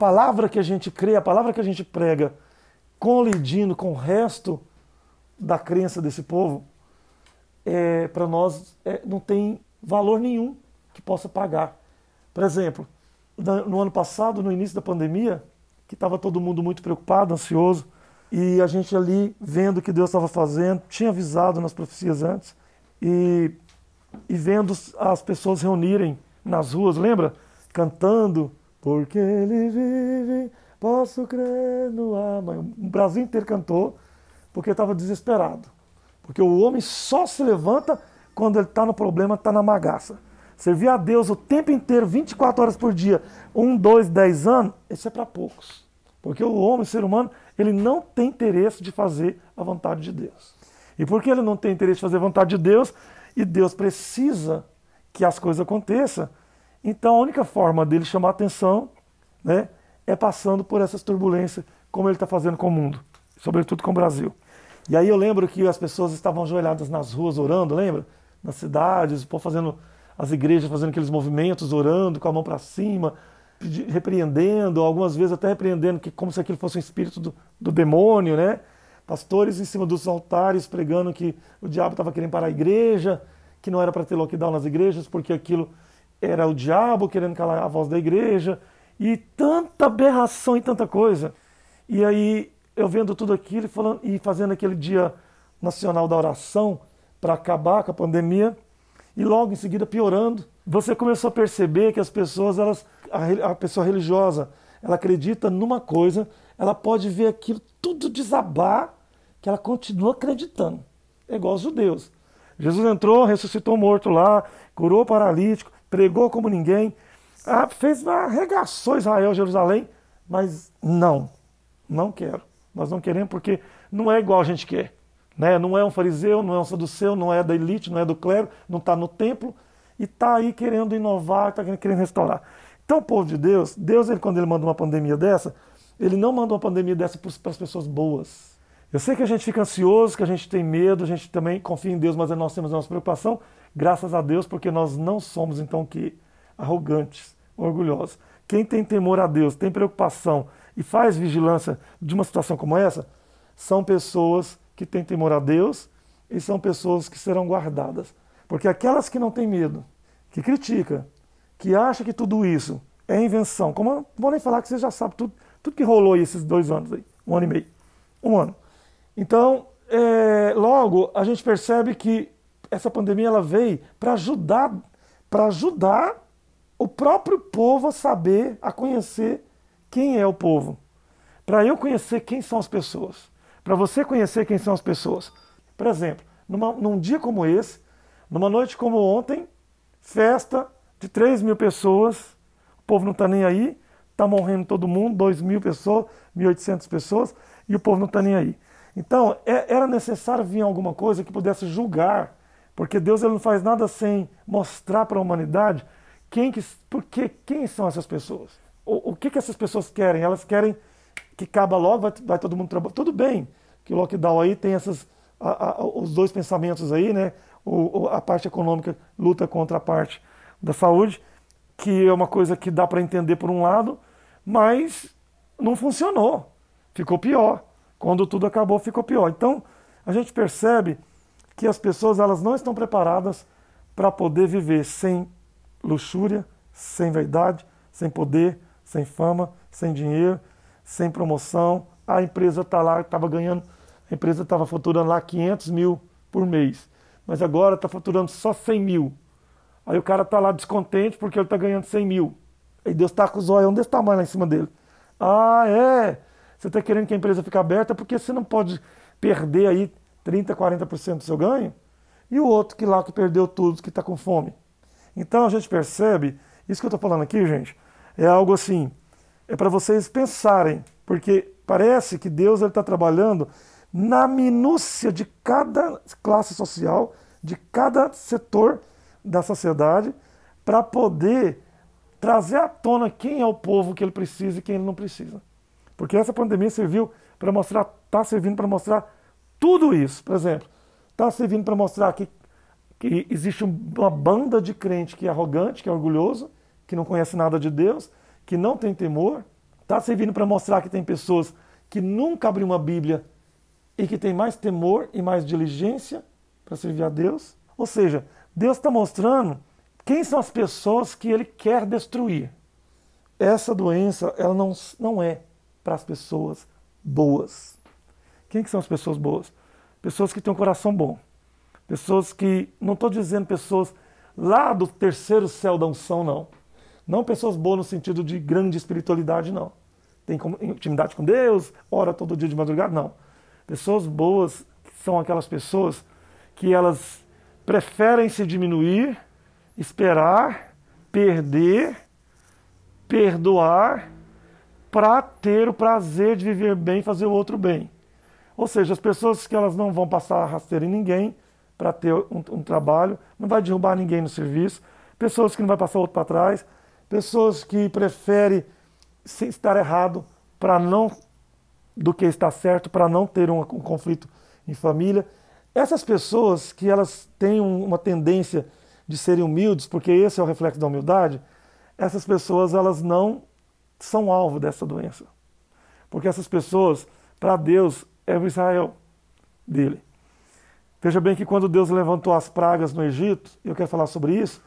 Palavra que a gente crê, a palavra que a gente prega, colidindo com o resto da crença desse povo, é, para nós é, não tem valor nenhum que possa pagar. Por exemplo, no ano passado, no início da pandemia, que estava todo mundo muito preocupado, ansioso, e a gente ali vendo o que Deus estava fazendo, tinha avisado nas profecias antes, e, e vendo as pessoas reunirem nas ruas, lembra? Cantando, porque ele vive, posso crer no amor. O Brasil inteiro cantou porque estava desesperado. Porque o homem só se levanta quando ele está no problema, está na magaça. Servir a Deus o tempo inteiro, 24 horas por dia, um, dois, dez anos, isso é para poucos. Porque o homem, o ser humano, ele não tem interesse de fazer a vontade de Deus. E porque ele não tem interesse de fazer a vontade de Deus, e Deus precisa que as coisas aconteçam, então a única forma dele chamar atenção né, é passando por essas turbulências, como ele está fazendo com o mundo, sobretudo com o Brasil. E aí eu lembro que as pessoas estavam ajoelhadas nas ruas orando, lembra? Nas cidades, o povo fazendo, as igrejas fazendo aqueles movimentos, orando com a mão para cima, repreendendo, algumas vezes até repreendendo, que, como se aquilo fosse um espírito do, do demônio, né? Pastores em cima dos altares pregando que o diabo estava querendo parar a igreja, que não era para ter lockdown nas igrejas, porque aquilo era o diabo querendo calar a voz da igreja, e tanta aberração e tanta coisa. E aí eu vendo tudo aquilo e, falando, e fazendo aquele dia nacional da oração para acabar com a pandemia, e logo em seguida piorando. Você começou a perceber que as pessoas, elas, a, a pessoa religiosa, ela acredita numa coisa, ela pode ver aquilo tudo desabar, que ela continua acreditando. É igual os judeus. Jesus entrou, ressuscitou morto lá, curou o paralítico, pregou como ninguém, ah, fez, arregaçou Israel, Jerusalém, mas não, não quero. Nós não queremos porque não é igual a gente quer. Né? Não é um fariseu, não é um saduceu, não é da elite, não é do clero, não está no templo e está aí querendo inovar, está querendo restaurar. Então, povo de Deus, Deus, ele, quando ele manda uma pandemia dessa, ele não manda uma pandemia dessa para as pessoas boas. Eu sei que a gente fica ansioso, que a gente tem medo, a gente também confia em Deus, mas nós temos a nossa preocupação. Graças a Deus, porque nós não somos então que arrogantes, orgulhosos. Quem tem temor a Deus, tem preocupação e faz vigilância de uma situação como essa, são pessoas que têm temor a Deus e são pessoas que serão guardadas. Porque aquelas que não têm medo, que critica, que acha que tudo isso é invenção, como não vou nem falar que você já sabe tudo, tudo que rolou aí esses dois anos aí, um ano e meio, um ano. Então, é, logo a gente percebe que essa pandemia ela veio para ajudar, para ajudar o próprio povo a saber, a conhecer quem é o povo. Para eu conhecer quem são as pessoas. Para você conhecer quem são as pessoas. Por exemplo, numa, num dia como esse, numa noite como ontem, festa de 3 mil pessoas, o povo não está nem aí, está morrendo todo mundo, 2 mil pessoas, 1.800 pessoas, e o povo não está nem aí. Então, é, era necessário vir alguma coisa que pudesse julgar porque Deus ele não faz nada sem mostrar para a humanidade quem, que, porque, quem são essas pessoas. O, o que, que essas pessoas querem? Elas querem que acaba logo, vai, vai todo mundo trabalhar. Tudo bem que o lockdown aí tem essas, a, a, os dois pensamentos aí, né? O, a parte econômica luta contra a parte da saúde, que é uma coisa que dá para entender por um lado, mas não funcionou. Ficou pior. Quando tudo acabou, ficou pior. Então, a gente percebe que as pessoas elas não estão preparadas para poder viver sem luxúria, sem vaidade, sem poder, sem fama, sem dinheiro, sem promoção. A empresa está lá, estava ganhando, a empresa estava faturando lá 500 mil por mês, mas agora está faturando só 100 mil. Aí o cara está lá descontente porque ele está ganhando 100 mil. Aí Deus está com os olhos desse tamanho lá em cima dele. Ah, é? Você está querendo que a empresa fique aberta porque você não pode perder aí 30%, 40% do seu ganho? E o outro que lá que perdeu tudo, que está com fome. Então a gente percebe, isso que eu estou falando aqui, gente, é algo assim, é para vocês pensarem, porque parece que Deus está trabalhando na minúcia de cada classe social, de cada setor da sociedade, para poder trazer à tona quem é o povo que ele precisa e quem ele não precisa. Porque essa pandemia serviu para mostrar, está servindo para mostrar tudo isso. Por exemplo, está servindo para mostrar que, que existe uma banda de crente que é arrogante, que é orgulhoso, que não conhece nada de Deus, que não tem temor. Está servindo para mostrar que tem pessoas que nunca abriram uma Bíblia e que tem mais temor e mais diligência para servir a Deus. Ou seja, Deus está mostrando quem são as pessoas que Ele quer destruir. Essa doença ela não, não é para as pessoas boas. Quem que são as pessoas boas? Pessoas que têm um coração bom. Pessoas que, não estou dizendo pessoas lá do terceiro céu da unção, não. Não pessoas boas no sentido de grande espiritualidade, não. Tem intimidade com Deus, ora todo dia de madrugada, não. Pessoas boas são aquelas pessoas que elas preferem se diminuir, esperar, perder, perdoar, para ter o prazer de viver bem e fazer o outro bem. Ou seja, as pessoas que elas não vão passar rasteira em ninguém para ter um, um, trabalho, não vai derrubar ninguém no serviço, pessoas que não vai passar outro para trás, pessoas que preferem estar errado para não do que estar certo, para não ter um, um conflito em família. Essas pessoas que elas têm uma tendência de serem humildes, porque esse é o reflexo da humildade, essas pessoas elas não são alvo dessa doença. Porque essas pessoas, para Deus, é o Israel dele. Veja bem que quando Deus levantou as pragas no Egito, eu quero falar sobre isso,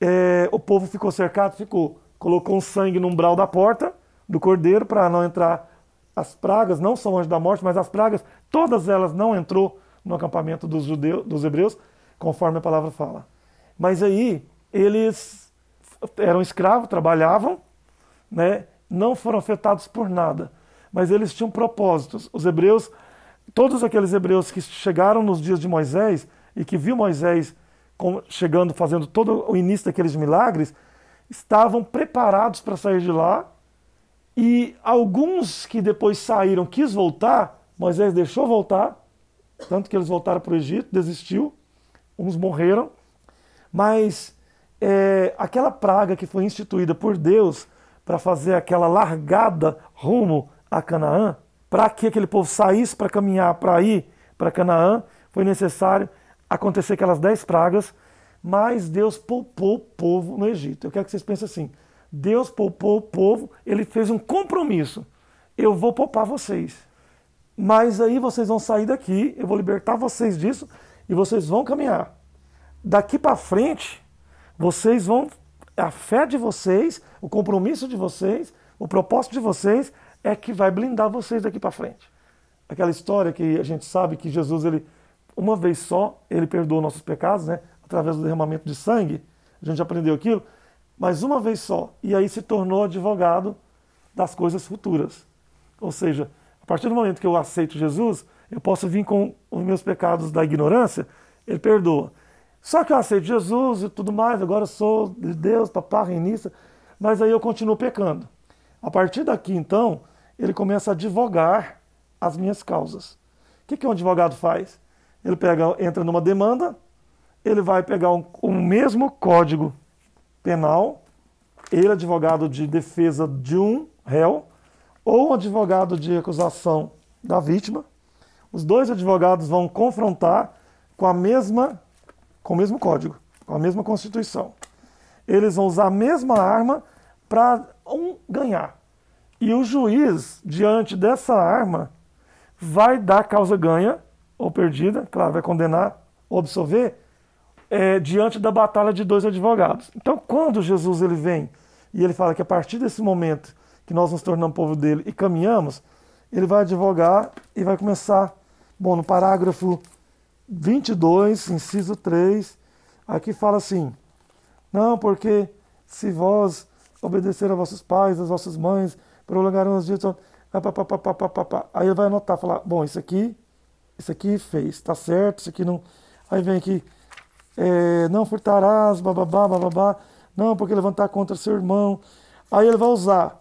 é, o povo ficou cercado, ficou, colocou um sangue no umbral da porta do cordeiro para não entrar as pragas, não são anjos da morte, mas as pragas, todas elas não entrou no acampamento dos judeus, dos hebreus, conforme a palavra fala. Mas aí eles eram escravos, trabalhavam, né, não foram afetados por nada, mas eles tinham propósitos. Os hebreus, todos aqueles hebreus que chegaram nos dias de Moisés e que viu Moisés chegando, fazendo todo o início daqueles milagres, estavam preparados para sair de lá. E alguns que depois saíram, quis voltar, Moisés deixou voltar, tanto que eles voltaram para o Egito, desistiu, uns morreram, mas é, aquela praga que foi instituída por Deus para fazer aquela largada rumo a Canaã, para que aquele povo saísse para caminhar para ir para Canaã, foi necessário acontecer aquelas dez pragas, mas Deus poupou o povo no Egito. Eu quero que vocês pensem assim: Deus poupou o povo, ele fez um compromisso. Eu vou poupar vocês. Mas aí vocês vão sair daqui, eu vou libertar vocês disso e vocês vão caminhar. Daqui para frente, vocês vão a fé de vocês, o compromisso de vocês, o propósito de vocês é que vai blindar vocês daqui para frente. Aquela história que a gente sabe que Jesus, ele, uma vez só, ele perdoou nossos pecados, né? através do derramamento de sangue, a gente aprendeu aquilo, mas uma vez só, e aí se tornou advogado das coisas futuras. Ou seja, a partir do momento que eu aceito Jesus, eu posso vir com os meus pecados da ignorância, ele perdoa. Só que eu aceito Jesus e tudo mais, agora sou de Deus, papá, reinista, mas aí eu continuo pecando. A partir daqui, então, ele começa a advogar as minhas causas. O que, que um advogado faz? Ele pega, entra numa demanda, ele vai pegar um, o mesmo código penal, ele, advogado de defesa de um réu, ou advogado de acusação da vítima. Os dois advogados vão confrontar com a mesma com o mesmo código, com a mesma constituição. Eles vão usar a mesma arma para um ganhar. E o juiz, diante dessa arma, vai dar causa ganha ou perdida, claro, vai condenar ou absolver é, diante da batalha de dois advogados. Então, quando Jesus ele vem e ele fala que a partir desse momento que nós nos tornamos povo dele e caminhamos, ele vai advogar e vai começar, bom, no parágrafo 22, inciso 3, aqui fala assim: Não, porque se vós obedecer a vossos pais, às vossas mães, prolongarão os dias. Aí ele vai anotar, falar: Bom, isso aqui, isso aqui fez, está certo, isso aqui não. Aí vem aqui é, não furtarás, bababá, bababá, não, porque levantar contra seu irmão. Aí ele vai usar,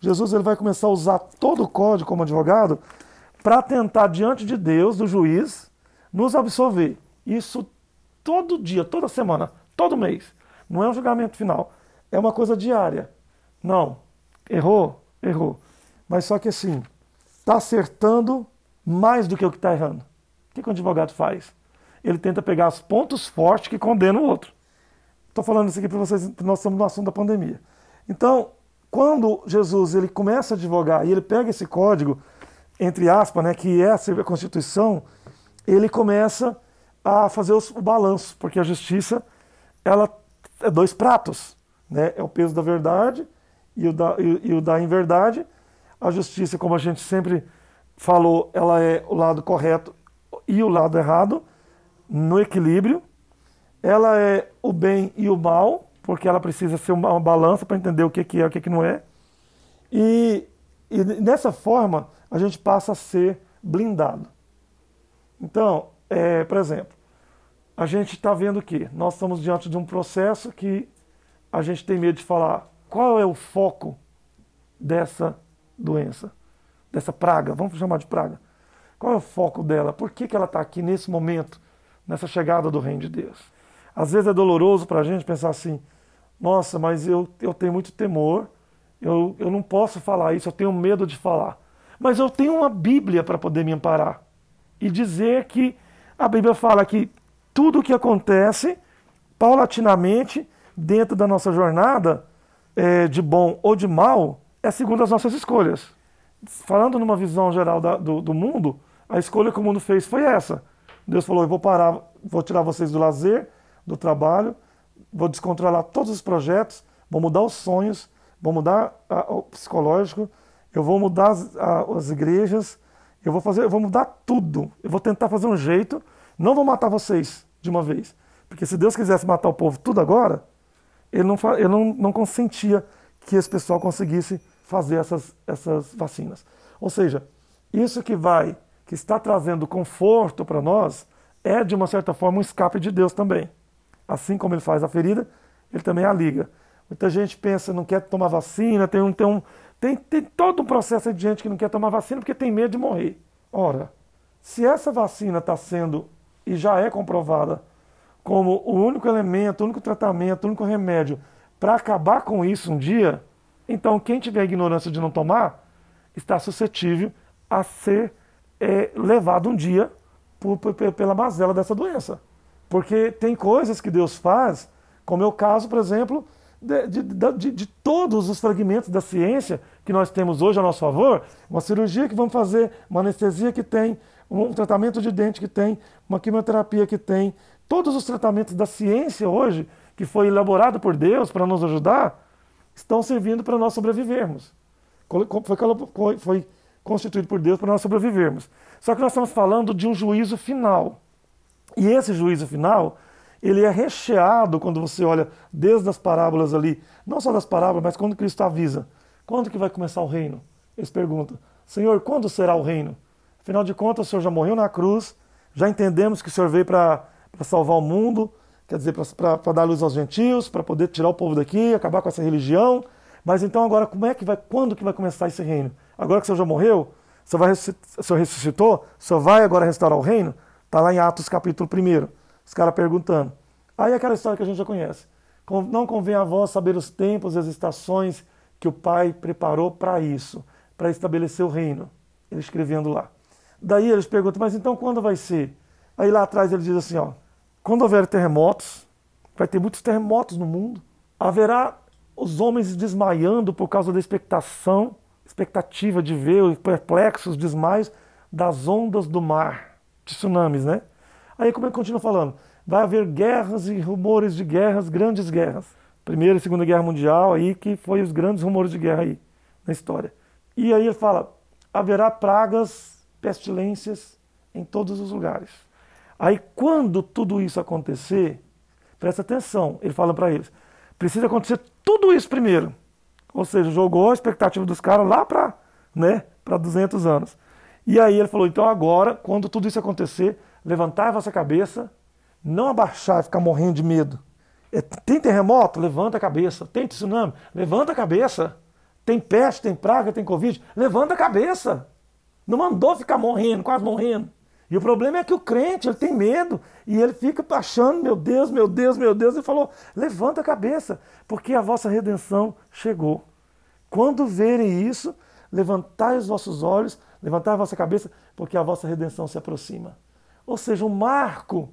Jesus ele vai começar a usar todo o código como advogado para tentar diante de Deus, do juiz, nos absolver. Isso todo dia, toda semana, todo mês. Não é um julgamento final, é uma coisa diária. Não, errou, errou. Mas só que assim, está acertando mais do que o que está errando. O que, que um advogado faz? ele tenta pegar os pontos fortes que condenam o outro. Estou falando isso aqui para vocês, nós estamos no assunto da pandemia. Então, quando Jesus ele começa a advogar e ele pega esse código, entre aspas, né, que é a Constituição, ele começa a fazer o balanço, porque a justiça ela é dois pratos, né? É o peso da verdade e o da, e, e o da inverdade. A justiça, como a gente sempre falou, ela é o lado correto e o lado errado no equilíbrio. Ela é o bem e o mal, porque ela precisa ser uma, balança para entender o que, que é e o que, que não é. E, e dessa forma, a gente passa a ser blindado. Então, é, por exemplo, a gente está vendo que nós estamos diante de um processo que a gente tem medo de falar qual é o foco dessa doença, dessa praga, vamos chamar de praga. Qual é o foco dela? Por que, que ela está aqui nesse momento? nessa chegada do reino de Deus. Às vezes é doloroso para a gente pensar assim: nossa, mas eu, eu tenho muito temor, eu, eu não posso falar isso, eu tenho medo de falar. Mas eu tenho uma Bíblia para poder me amparar e dizer que a Bíblia fala que tudo o que acontece, paulatinamente, dentro da nossa jornada, é, de bom ou de mal, é segundo as nossas escolhas. Falando numa visão geral da, do, do mundo, a escolha que o mundo fez foi essa Deus falou: eu vou parar, vou tirar vocês do lazer, do trabalho, vou descontrolar todos os projetos, vou mudar os sonhos, vou mudar a, o psicológico, eu vou mudar as, a, as igrejas, eu vou fazer, eu vou mudar tudo. Eu vou tentar fazer um jeito, não vou matar vocês de uma vez, porque se Deus quisesse matar o povo tudo agora, ele não, ele não, não consentia que esse pessoal conseguisse fazer essas, essas vacinas. Ou seja, isso que vai que está trazendo conforto para nós, é de uma certa forma um escape de Deus também. Assim como ele faz a ferida, ele também a liga. Muita gente pensa, não quer tomar vacina, tem, um, tem, um, tem, tem todo um processo de gente que não quer tomar vacina porque tem medo de morrer. Ora, se essa vacina está sendo e já é comprovada como o único elemento, o único tratamento, o único remédio para acabar com isso um dia, então quem tiver a ignorância de não tomar está suscetível a ser é levado um dia por, por, pela mazela dessa doença. Porque tem coisas que Deus faz, como é o caso, por exemplo, de, de, de, de, todos os fragmentos da ciência que nós temos hoje a nosso favor, uma cirurgia que vamos fazer, uma anestesia que tem, um tratamento de dente que tem, uma quimioterapia que tem, todos os tratamentos da ciência hoje, que foi elaborado por Deus para nos ajudar, estão servindo para nós sobrevivermos. Foi, constituído por Deus para nós sobrevivermos. Só que nós estamos falando de um juízo final. E esse juízo final, ele é recheado quando você olha desde as parábolas ali, não só das parábolas, mas quando Cristo avisa. Quando que vai começar o reino? Eles perguntam, Senhor, quando será o reino? Afinal de contas, o Senhor já morreu na cruz, já entendemos que o Senhor veio para salvar o mundo, quer dizer, para dar luz aos gentios, para poder tirar o povo daqui, acabar com essa religião. Mas então agora, como é que vai, quando que vai começar esse reino? Agora que o Senhor já morreu, o Senhor, vai, o Senhor ressuscitou, o Senhor vai agora restaurar o reino? Está lá em Atos capítulo 1. Os caras perguntando. Aí aquela história que a gente já conhece. Não convém a vós saber os tempos e as estações que o Pai preparou para isso, para estabelecer o reino. Ele escrevendo lá. Daí eles perguntam, mas então quando vai ser? Aí lá atrás ele diz assim, ó, quando houver terremotos, vai ter muitos terremotos no mundo, haverá os homens desmaiando por causa da expectação expectativa de ver os perplexos desmaios das ondas do mar, tsunamis, né? Aí como ele continua falando, vai haver guerras e rumores de guerras, grandes guerras. Primeira e Segunda Guerra Mundial, aí que foi os grandes rumores de guerra aí na história. E aí ele fala: haverá pragas, pestilências em todos os lugares. Aí quando tudo isso acontecer, presta atenção, ele fala para eles: precisa acontecer tudo isso primeiro. Ou seja, jogou a expectativa dos caras lá para né, 200 anos. E aí ele falou: então agora, quando tudo isso acontecer, levantai a vossa cabeça, não abaixar e ficar morrendo de medo. É, tem terremoto? Levanta a cabeça. Tem tsunami? Levanta a cabeça. Tem peste, tem praga, tem covid? Levanta a cabeça. Não mandou ficar morrendo, quase morrendo. E o problema é que o crente, ele tem medo e ele fica achando, meu Deus, meu Deus, meu Deus. Ele falou: levanta a cabeça, porque a vossa redenção chegou. Quando verem isso, levantai os vossos olhos, levantai a vossa cabeça, porque a vossa redenção se aproxima. Ou seja, um marco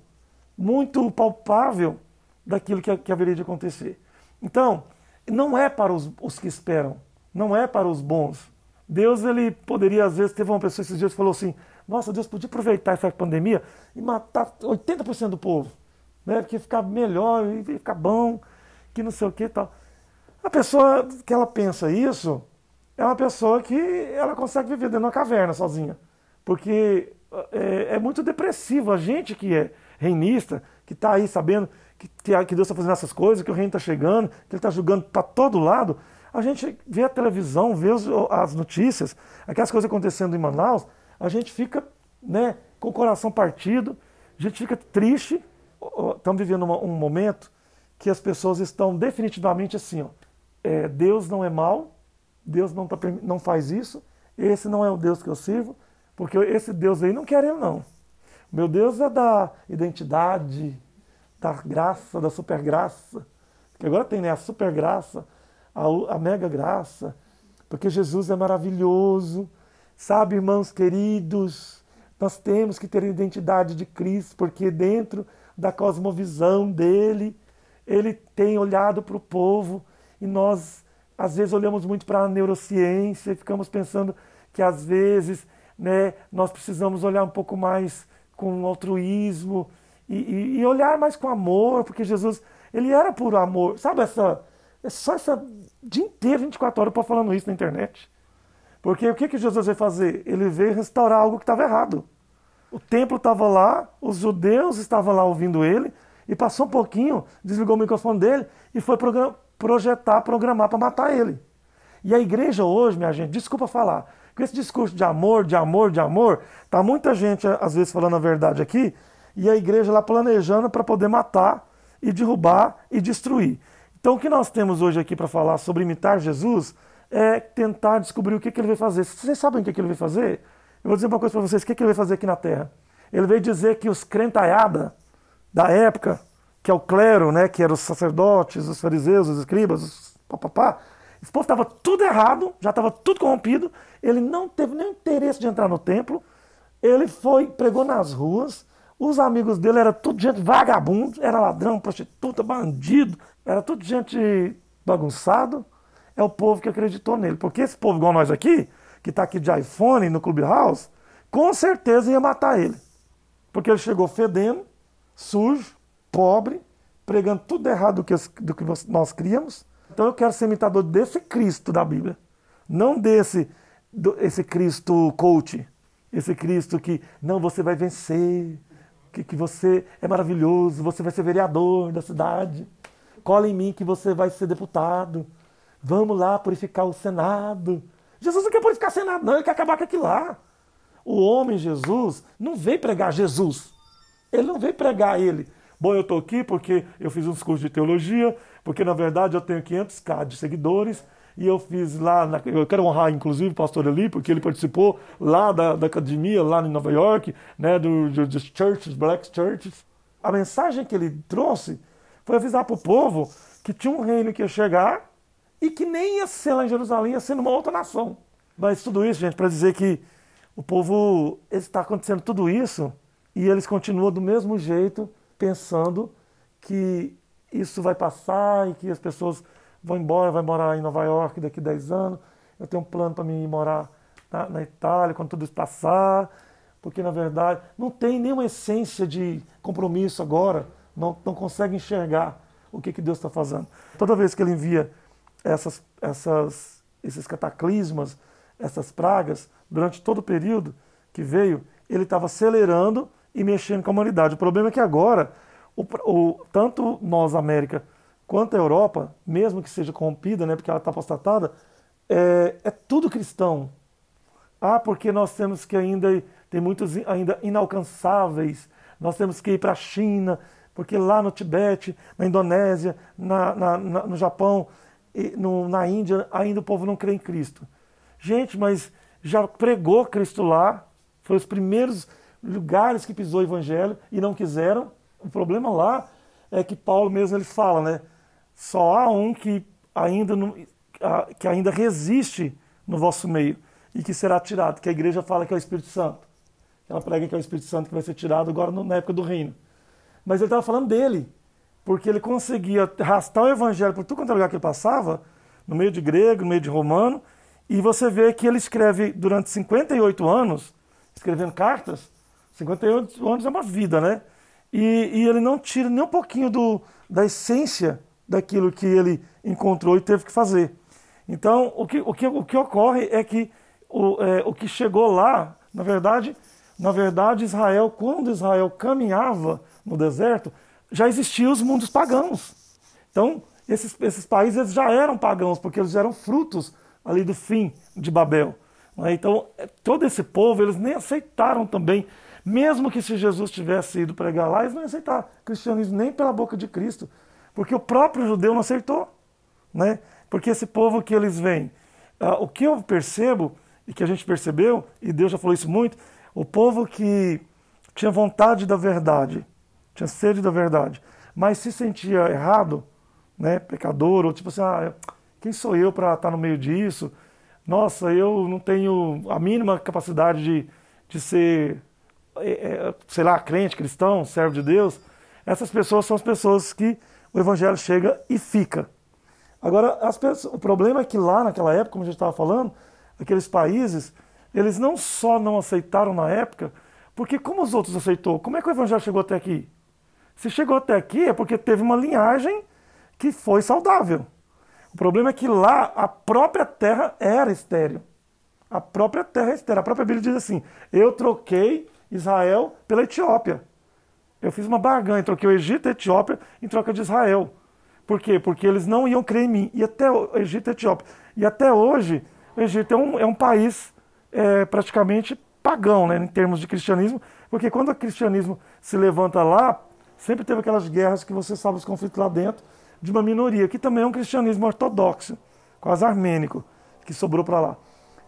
muito palpável daquilo que, que haveria de acontecer. Então, não é para os, os, que esperam, não é para os bons. Deus, ele poderia, às vezes, teve uma pessoa esses dias que falou assim: Nossa, Deus podia aproveitar essa pandemia e matar 80% do povo, né? porque ficar melhor e ficar bom, que não sei o que e tal. A pessoa que ela pensa isso é uma pessoa que ela consegue viver dentro de uma caverna sozinha, porque é, é muito depressivo. A gente que é reinista, que está aí sabendo que, que Deus está fazendo essas coisas, que o reino está chegando, que ele está julgando para todo lado. A gente vê a televisão, vê os, as notícias, aquelas coisas acontecendo em Manaus, a gente fica né, com o coração partido, a gente fica triste. Estamos vivendo uma, um momento que as pessoas estão definitivamente assim: ó, é, Deus não é mal, Deus não, tá, não faz isso, esse não é o Deus que eu sirvo, porque esse Deus aí não quer ele, não. Meu Deus é da identidade, da graça, da super graça. Que agora tem né, a super graça, a, a mega graça, porque Jesus é maravilhoso. Sabe, irmãos queridos, nós temos que ter a identidade de Cristo, porque dentro da cosmovisão dele, ele tem olhado para o povo e nós, às vezes, olhamos muito para a neurociência e ficamos pensando que, às vezes, né, nós precisamos olhar um pouco mais com altruísmo e, e, e, olhar mais com amor, porque Jesus, ele era puro amor. Sabe essa. É só essa dia inteiro, 24 horas, para falando isso na internet. Porque o que, que Jesus veio fazer? Ele veio restaurar algo que estava errado. O templo estava lá, os judeus estavam lá ouvindo ele, e passou um pouquinho, desligou o microfone dele e foi projetar, programar para matar ele. E a igreja hoje, minha gente, desculpa falar, com esse discurso de amor, de amor, de amor, tá muita gente às vezes falando a verdade aqui, e a igreja lá planejando para poder matar e derrubar e destruir. Então o que nós temos hoje aqui para falar sobre imitar Jesus é tentar descobrir o que, que ele veio fazer. Vocês sabem o que, que ele veio fazer? Eu vou dizer uma coisa para vocês: o que, que ele veio fazer aqui na terra? Ele veio dizer que os crentaiada da época, que é o clero, né, que eram os sacerdotes, os fariseus, os escribas, os papapá, esse povo estava tudo errado, já estava tudo corrompido, ele não teve nem interesse de entrar no templo, ele foi, pregou nas ruas, os amigos dele eram tudo gente vagabundo, era ladrão, prostituta, bandido, era tudo gente bagunçado. É o povo que acreditou nele. Porque esse povo igual nós aqui, que está aqui de iPhone no Clubhouse, com certeza ia matar ele. Porque ele chegou fedendo, sujo, pobre, pregando tudo errado do que, do que nós criamos. Então eu quero ser imitador desse Cristo da Bíblia. Não desse do, esse Cristo coach. Esse Cristo que, não, você vai vencer, que, que você é maravilhoso, você vai ser vereador da cidade. Cola em mim que você vai ser deputado. Vamos lá purificar o Senado. Jesus não quer purificar o Senado, não, ele quer acabar com aquilo lá. O homem Jesus não veio pregar Jesus. Ele não veio pregar ele. Bom, eu estou aqui porque eu fiz uns cursos de teologia, porque na verdade eu tenho 500k de seguidores, e eu fiz lá, na, eu quero honrar inclusive o pastor Eli, porque ele participou lá da, da academia, lá em Nova York, né, do, do, churches, black churches. A mensagem que ele trouxe foi avisar para o povo que tinha um reino que ia chegar e que nem ia ser lá em Jerusalém, ia ser numa outra nação. Mas tudo isso, gente, para dizer que o povo está acontecendo tudo isso e eles continuam do mesmo jeito, pensando que isso vai passar e que as pessoas vou embora, vai morar em Nova York daqui a 10 anos, eu tenho um plano para mim morar na, na, Itália quando tudo isso passar, porque na verdade não tem nenhuma essência de compromisso agora não, não consegue enxergar o que, que Deus está fazendo. Toda vez que ele envia essas, essas, esses cataclismas, essas pragas, durante todo o período que veio, ele estava acelerando e mexendo com a humanidade. O problema é que agora, o, o, tanto nós, América, quanto a Europa, mesmo que seja corrompida, né, porque ela está apostatada, é, é tudo cristão. Ah, porque nós temos que ainda, tem muitos ainda inalcançáveis, nós temos que ir para a China, porque lá no Tibete, na Indonésia, na, na, na, no Japão, no, na Índia, ainda o povo não crê em Cristo. Gente, mas já pregou Cristo lá, foi os primeiros lugares que pisou o evangelho e não quiseram. O problema lá é que Paulo mesmo ele fala, né? Só há um que ainda não, que ainda resiste no vosso meio e que será tirado, que a igreja fala que é o Espírito Santo. Ela prega que é o Espírito Santo que vai ser tirado agora na época do reino. Mas ele estava falando dele, porque ele conseguia arrastar o evangelho por tudo quanto é lugar que ele passava, no meio de grego, no meio de romano, e você vê que ele escreve durante 58 anos, escrevendo cartas, 58 anos é uma vida, né? E, e ele não tira nem um pouquinho do, da essência daquilo que ele encontrou e teve que fazer. Então, o que, o que, o que ocorre é que o, é, o que chegou lá, na verdade, na verdade, Israel, quando Israel caminhava no deserto, já existiam os mundos pagãos. Então, esses, esses países já eram pagãos, porque eles eram frutos ali do fim de Babel. Né? Então, é, todo esse povo, eles nem aceitaram também, mesmo que se Jesus tivesse ido pregar lá, eles não aceitaram cristianismo nem pela boca de Cristo, porque o próprio judeu não aceitou. Né? Porque esse povo que eles vêm, uh, o que eu percebo, e que a gente percebeu, e Deus já falou isso muito, o povo que tinha vontade da verdade, tinha sede da verdade, mas se sentia errado, né, pecador, ou tipo assim, ah, quem sou eu para estar tá no meio disso? Nossa, eu não tenho a mínima capacidade de, de ser, é, é, sei lá, crente, cristão, servo de Deus. Essas pessoas são as pessoas que o evangelho chega e fica. Agora, pessoas, o problema é que lá naquela época, como a gente estava falando, aqueles países, eles não só não aceitaram na época, porque como os outros aceitou? Como é que o evangelho chegou até aqui? Se chegou até aqui é porque teve uma linhagem que foi saudável. O problema é que lá a própria terra era estéreo. A própria terra é estéreo. A própria Bíblia diz assim: Eu troquei Israel pela Etiópia. Eu fiz uma barganha, troquei o Egito e a Etiópia em troca de Israel. Por quê? Porque eles não iam crer em mim. E até o Egito e a Etiópia. E até hoje, o Egito é um, é um país é, praticamente pagão, né, em termos de cristianismo, porque quando o cristianismo se levanta lá, sempre teve aquelas guerras que você sabe os conflitos lá dentro, de uma minoria, que também é um cristianismo ortodoxo, quase armênico, que sobrou para lá.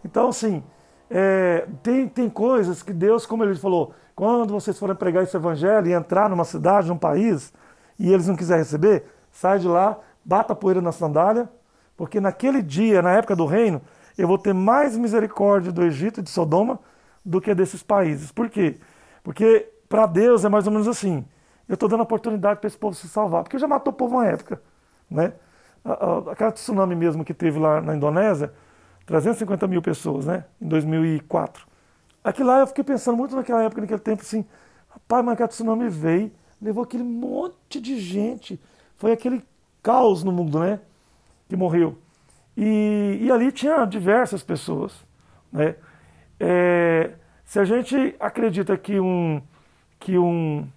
Então, assim, é, tem, tem coisas que Deus, como ele falou, quando vocês forem pregar esse evangelho e entrar numa cidade, num país, e eles não quiserem receber, sai de lá, bata a poeira na sandália, porque naquele dia, na época do reino, eu vou ter mais misericórdia do Egito e de Sodoma do que desses países. Por quê? Porque para Deus é mais ou menos assim. Eu estou dando oportunidade para esse povo se salvar, porque já matou o povo uma época. Né? Aquela tsunami mesmo que teve lá na Indonésia, 350 mil pessoas, né? Em 2004. Aqui lá eu fiquei pensando muito naquela época, naquele tempo, assim, rapaz, mas aquela tsunami veio, levou aquele monte de gente. Foi aquele caos no mundo, né? Que morreu. E, e ali tinha diversas pessoas, né? É, se a gente acredita que um, que um,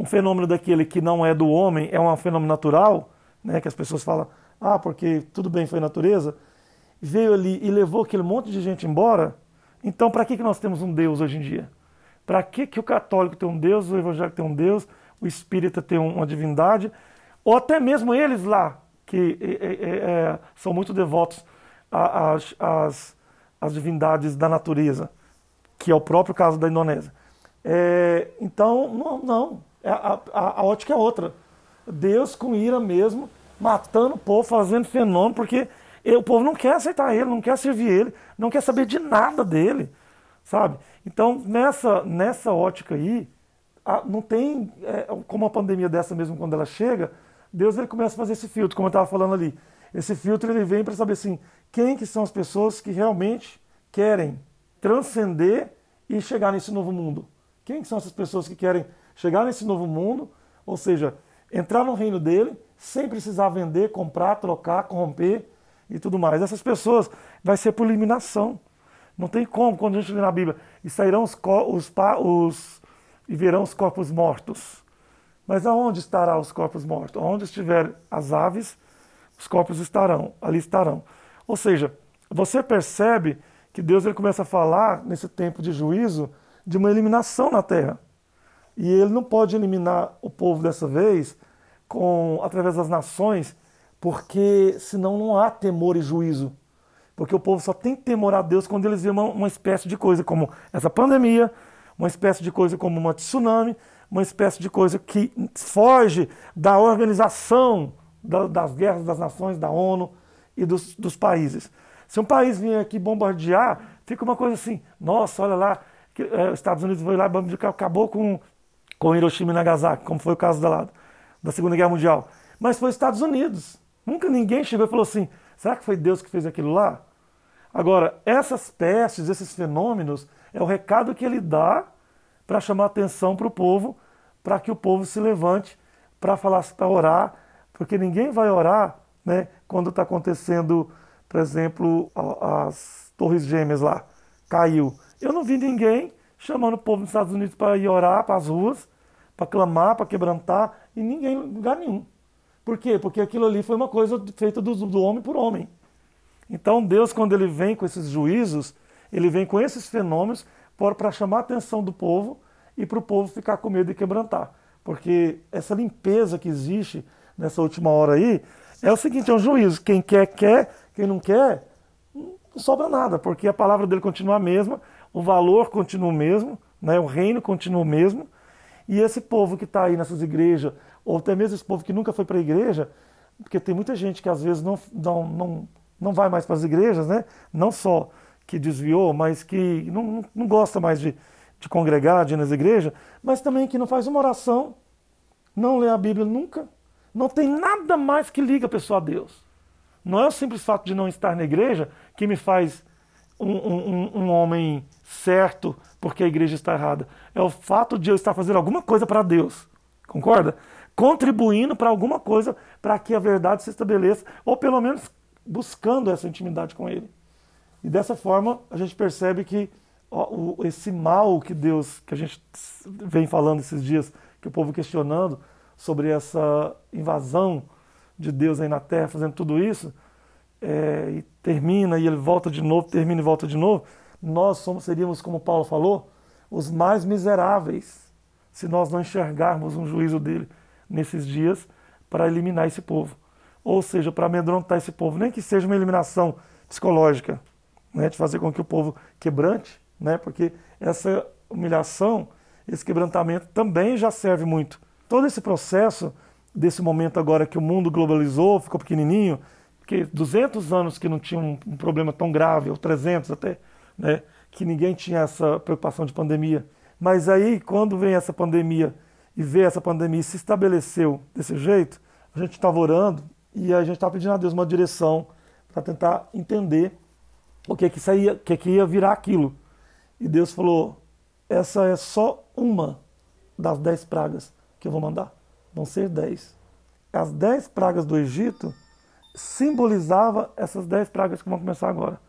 um fenômeno daquele que não é do homem é um fenômeno natural, né, que as pessoas falam, ah, porque tudo bem, foi natureza, veio ali e levou aquele monte de gente embora, então para que, que nós temos um Deus hoje em dia? Para que, que o católico tem um Deus, o evangélico tem um Deus, o espírita tem uma divindade, ou até mesmo eles lá, que é, é, é, são muito devotos às, às, às divindades da natureza, que é o próprio caso da Indonésia. É, então, não, não. É, a, a, a ótica é outra. Deus com ira mesmo, matando o povo, fazendo fenômeno, porque o povo não quer aceitar ele, não quer servir ele, não quer saber de nada dele, sabe? Então, nessa, nessa ótica aí, não tem é, como a pandemia dessa mesmo, quando ela chega, Deus ele começa a fazer esse filtro, como eu estava falando ali. Esse filtro ele vem para saber assim, quem que são as pessoas que realmente querem transcender e chegar nesse novo mundo. Quem que são essas pessoas que querem chegar nesse novo mundo, ou seja, entrar no reino dele sem precisar vender, comprar, trocar, corromper e tudo mais. Essas pessoas vai ser por eliminação. Não tem como, quando a gente lê na Bíblia, e sairão os, os, os e verão os corpos mortos. Mas aonde estará os corpos mortos? Onde estiver as aves, os corpos estarão, ali estarão. Ou seja, você percebe que Deus ele começa a falar nesse tempo de juízo de uma eliminação na terra. E ele não pode eliminar o povo dessa vez com através das nações, porque senão não há temor e juízo. Porque o povo só tem temor a Deus quando eles veem uma, uma espécie de coisa como essa pandemia, uma espécie de coisa como uma tsunami, uma espécie de coisa que foge da organização da, das guerras das nações, da ONU e dos, dos países. Se um país vier aqui bombardear, fica uma coisa assim, nossa, olha lá, os Estados Unidos foi lá acabou com, com Hiroshima e Nagasaki, como foi o caso da, da Segunda Guerra Mundial. Mas foi os Estados Unidos. Nunca ninguém chegou e falou assim, será que foi Deus que fez aquilo lá? Agora, essas pestes, esses fenômenos, é o recado que ele dá para chamar atenção para o povo, para que o povo se levante para falar, para orar, porque ninguém vai orar né, quando está acontecendo, por exemplo, as Torres Gêmeas lá, caiu. Eu não vi ninguém chamando o povo dos Estados Unidos para ir orar para as ruas, para clamar, para quebrantar, e ninguém lugar nenhum. Por quê? Porque aquilo ali foi uma coisa feita do, do homem por homem. Então Deus, quando ele vem com esses juízos, ele vem com esses fenômenos para chamar a atenção do povo e para o povo ficar com medo e quebrantar. Porque essa limpeza que existe nessa última hora aí é o seguinte: é um juízo. Quem quer, quer, quem não quer, não sobra nada, porque a palavra dele continua a mesma, o valor continua o mesmo, né, o reino continua o mesmo. E esse povo que está aí nessas igrejas, ou até mesmo esse povo que nunca foi para a igreja, porque tem muita gente que às vezes não, não, não não vai mais para as igrejas, né? não só que desviou, mas que não, não gosta mais de, de congregar, de ir nas igrejas, mas também que não faz uma oração, não lê a Bíblia nunca. Não tem nada mais que liga a pessoa a Deus. Não é o simples fato de não estar na igreja que me faz um, um, um homem certo porque a igreja está errada. É o fato de eu estar fazendo alguma coisa para Deus. Concorda? Contribuindo para alguma coisa para que a verdade se estabeleça, ou pelo menos buscando essa intimidade com Ele. E dessa forma a gente percebe que ó, o, esse mal que Deus, que a gente vem falando esses dias, que o povo questionando sobre essa invasão de Deus aí na terra, fazendo tudo isso, é, e termina e ele volta de novo, termina e volta de novo, nós somos, seríamos, como Paulo falou, os mais miseráveis se nós não enxergarmos um juízo dele nesses dias para eliminar esse povo ou seja, para amedrontar esse povo, nem que seja uma eliminação psicológica, né, de fazer com que o povo quebrante, né, porque essa humilhação, esse quebrantamento também já serve muito. Todo esse processo desse momento agora que o mundo globalizou, ficou pequenininho, porque 200 anos que não tinha um, um problema tão grave, ou 300 até, né, que ninguém tinha essa preocupação de pandemia. Mas aí, quando vem essa pandemia e vê essa pandemia se estabeleceu desse jeito, a gente estava orando, e a gente estava pedindo a Deus uma direção para tentar entender o que que, saía, o que que ia virar aquilo. E Deus falou: essa é só uma das dez pragas que eu vou mandar. Vão ser dez. As dez pragas do Egito simbolizava essas dez pragas que vão começar agora.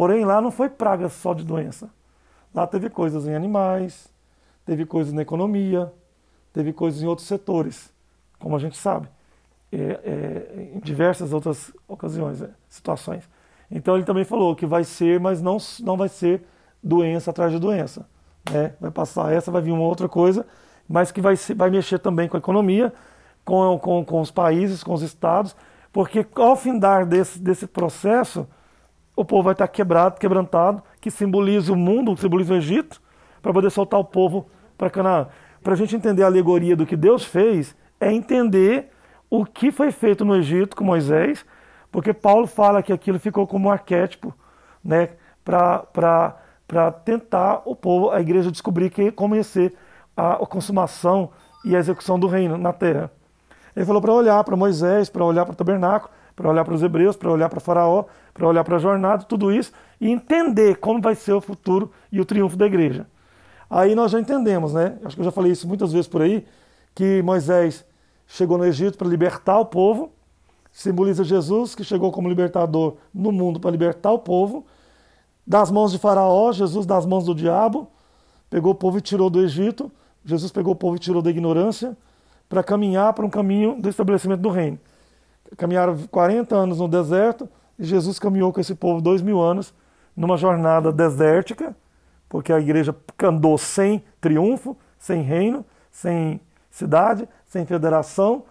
Porém, lá não foi praga só de doença. Lá teve coisas em animais, teve coisas na economia, teve coisas em outros setores, como a gente sabe é, é, em diversas outras ocasiões, é, situações. Então ele também falou que vai ser, mas não, não vai ser doença atrás de doença. Né? Vai passar essa, vai vir uma outra coisa, mas que vai, ser, vai mexer também com a economia, com, com, com os países, com os estados, porque ao findar desse, desse processo, o povo vai estar quebrado, quebrantado, que simboliza o mundo, simboliza o Egito, para poder soltar o povo para Canaã. Para a gente entender a alegoria do que Deus fez, é entender o que foi feito no Egito com Moisés, porque Paulo fala que aquilo ficou como um arquétipo né, para tentar o povo, a igreja, descobrir que ser a, a consumação e a execução do reino na terra. Ele falou para olhar para Moisés, para olhar para o tabernáculo, para olhar para os hebreus, para olhar para Faraó, para olhar para a jornada, tudo isso, e entender como vai ser o futuro e o triunfo da igreja. Aí nós já entendemos, né? Acho que eu já falei isso muitas vezes por aí, que Moisés chegou no Egito para libertar o povo, simboliza Jesus que chegou como libertador no mundo para libertar o povo. Das mãos de Faraó, Jesus das mãos do diabo, pegou o povo e tirou do Egito. Jesus pegou o povo e tirou da ignorância para caminhar para um caminho do estabelecimento do reino. Caminharam 40 anos no deserto e Jesus caminhou com esse povo dois mil anos numa jornada desértica, porque a igreja andou sem triunfo, sem reino, sem cidade, sem federação,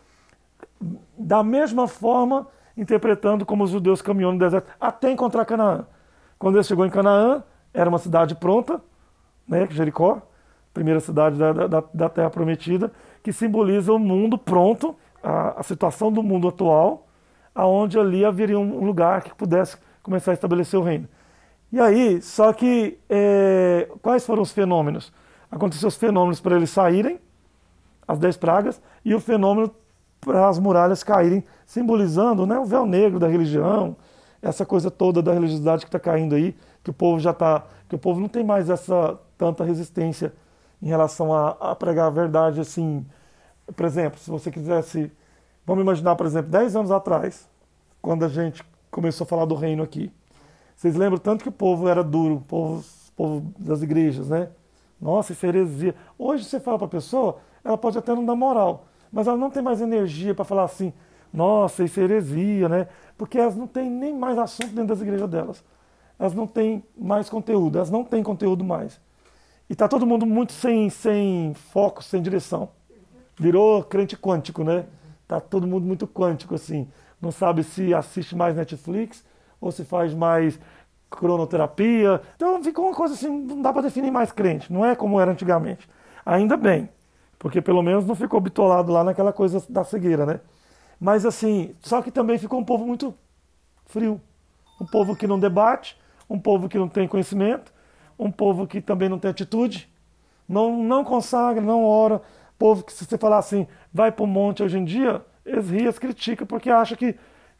da mesma forma interpretando como os judeus caminhou no deserto até encontrar Canaã. Quando ele chegou em Canaã, era uma cidade pronta, né, Jericó, primeira cidade da, da, da Terra Prometida, que simboliza o mundo pronto, a, a situação do mundo atual, aonde ali haveria um lugar que pudesse começar a estabelecer o reino. E aí, só que é, quais foram os fenômenos? Aconteceram os fenômenos para eles saírem, as dez pragas, e o fenômeno para as muralhas caírem, simbolizando né, o véu negro da religião, essa coisa toda da religiosidade que está caindo aí, que o povo já está, que o povo não tem mais essa tanta resistência em relação a, a, pregar a verdade assim. Por exemplo, se você quisesse, vamos imaginar, por exemplo, 10 anos atrás, quando a gente começou a falar do reino aqui. Vocês lembram tanto que o povo era duro, o povo, o povo das igrejas, né? Nossa, isso é heresia. Hoje você fala para a pessoa, ela pode até não dar moral, mas ela não tem mais energia para falar assim, nossa, isso é heresia, né? Porque elas não têm nem mais assunto dentro das igrejas delas. Elas não têm mais conteúdo, elas não têm conteúdo mais. E está todo mundo muito sem, sem foco, sem direção. Virou crente quântico, né? Tá todo mundo muito quântico, assim. Não sabe se assiste mais Netflix ou se faz mais cronoterapia. Então ficou uma coisa assim, não dá para definir mais crente. Não é como era antigamente. Ainda bem, porque pelo menos não ficou bitolado lá naquela coisa da cegueira, né? Mas assim, só que também ficou um povo muito frio. Um povo que não debate, um povo que não tem conhecimento, um povo que também não tem atitude, não, não consagra, não ora. Povo que, se você falar assim, vai para o monte hoje em dia, Esrias critica porque acha que,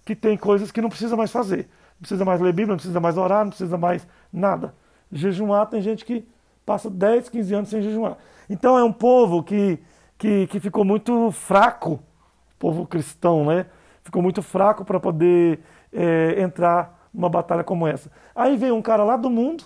que tem coisas que não precisa mais fazer. Não precisa mais ler Bíblia, não precisa mais orar, não precisa mais nada. Jejuar, tem gente que passa 10, 15 anos sem jejuar. Então é um povo que, que, que ficou muito fraco povo cristão, né? Ficou muito fraco para poder é, entrar numa batalha como essa. Aí vem um cara lá do mundo,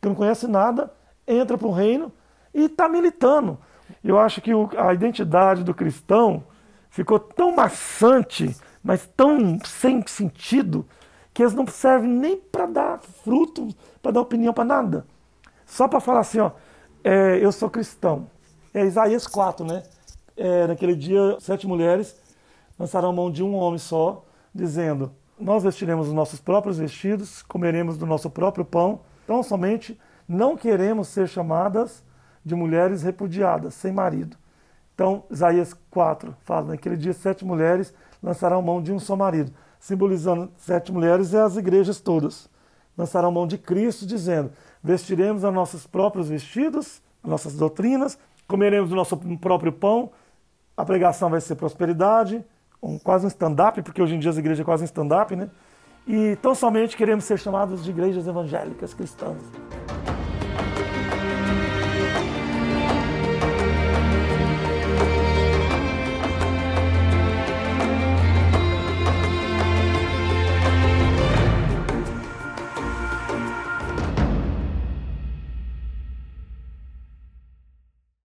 que não conhece nada, entra para o reino e está militando. Eu acho que o, a identidade do cristão ficou tão maçante, mas tão sem sentido, que eles não servem nem para dar fruto, para dar opinião para nada. Só para falar assim, ó, é, eu sou cristão. É Isaías 4, né? é, naquele dia, sete mulheres lançaram mão de um homem só, dizendo: Nós vestiremos os nossos próprios vestidos, comeremos do nosso próprio pão, tão somente não queremos ser chamadas de mulheres repudiadas, sem marido. Então, Isaías 4 fala: Naquele dia, sete mulheres lançarão mão de um só marido, simbolizando sete mulheres e as igrejas todas. Lançarão mão de Cristo, dizendo: Vestiremos os nossos próprios vestidos, nossas doutrinas, comeremos do nosso próprio pão, a pregação vai ser prosperidade, um, quase um stand-up, porque hoje em dia as igrejas é quase um stand-up, né? E tão somente queremos ser chamados de igrejas evangélicas cristãs.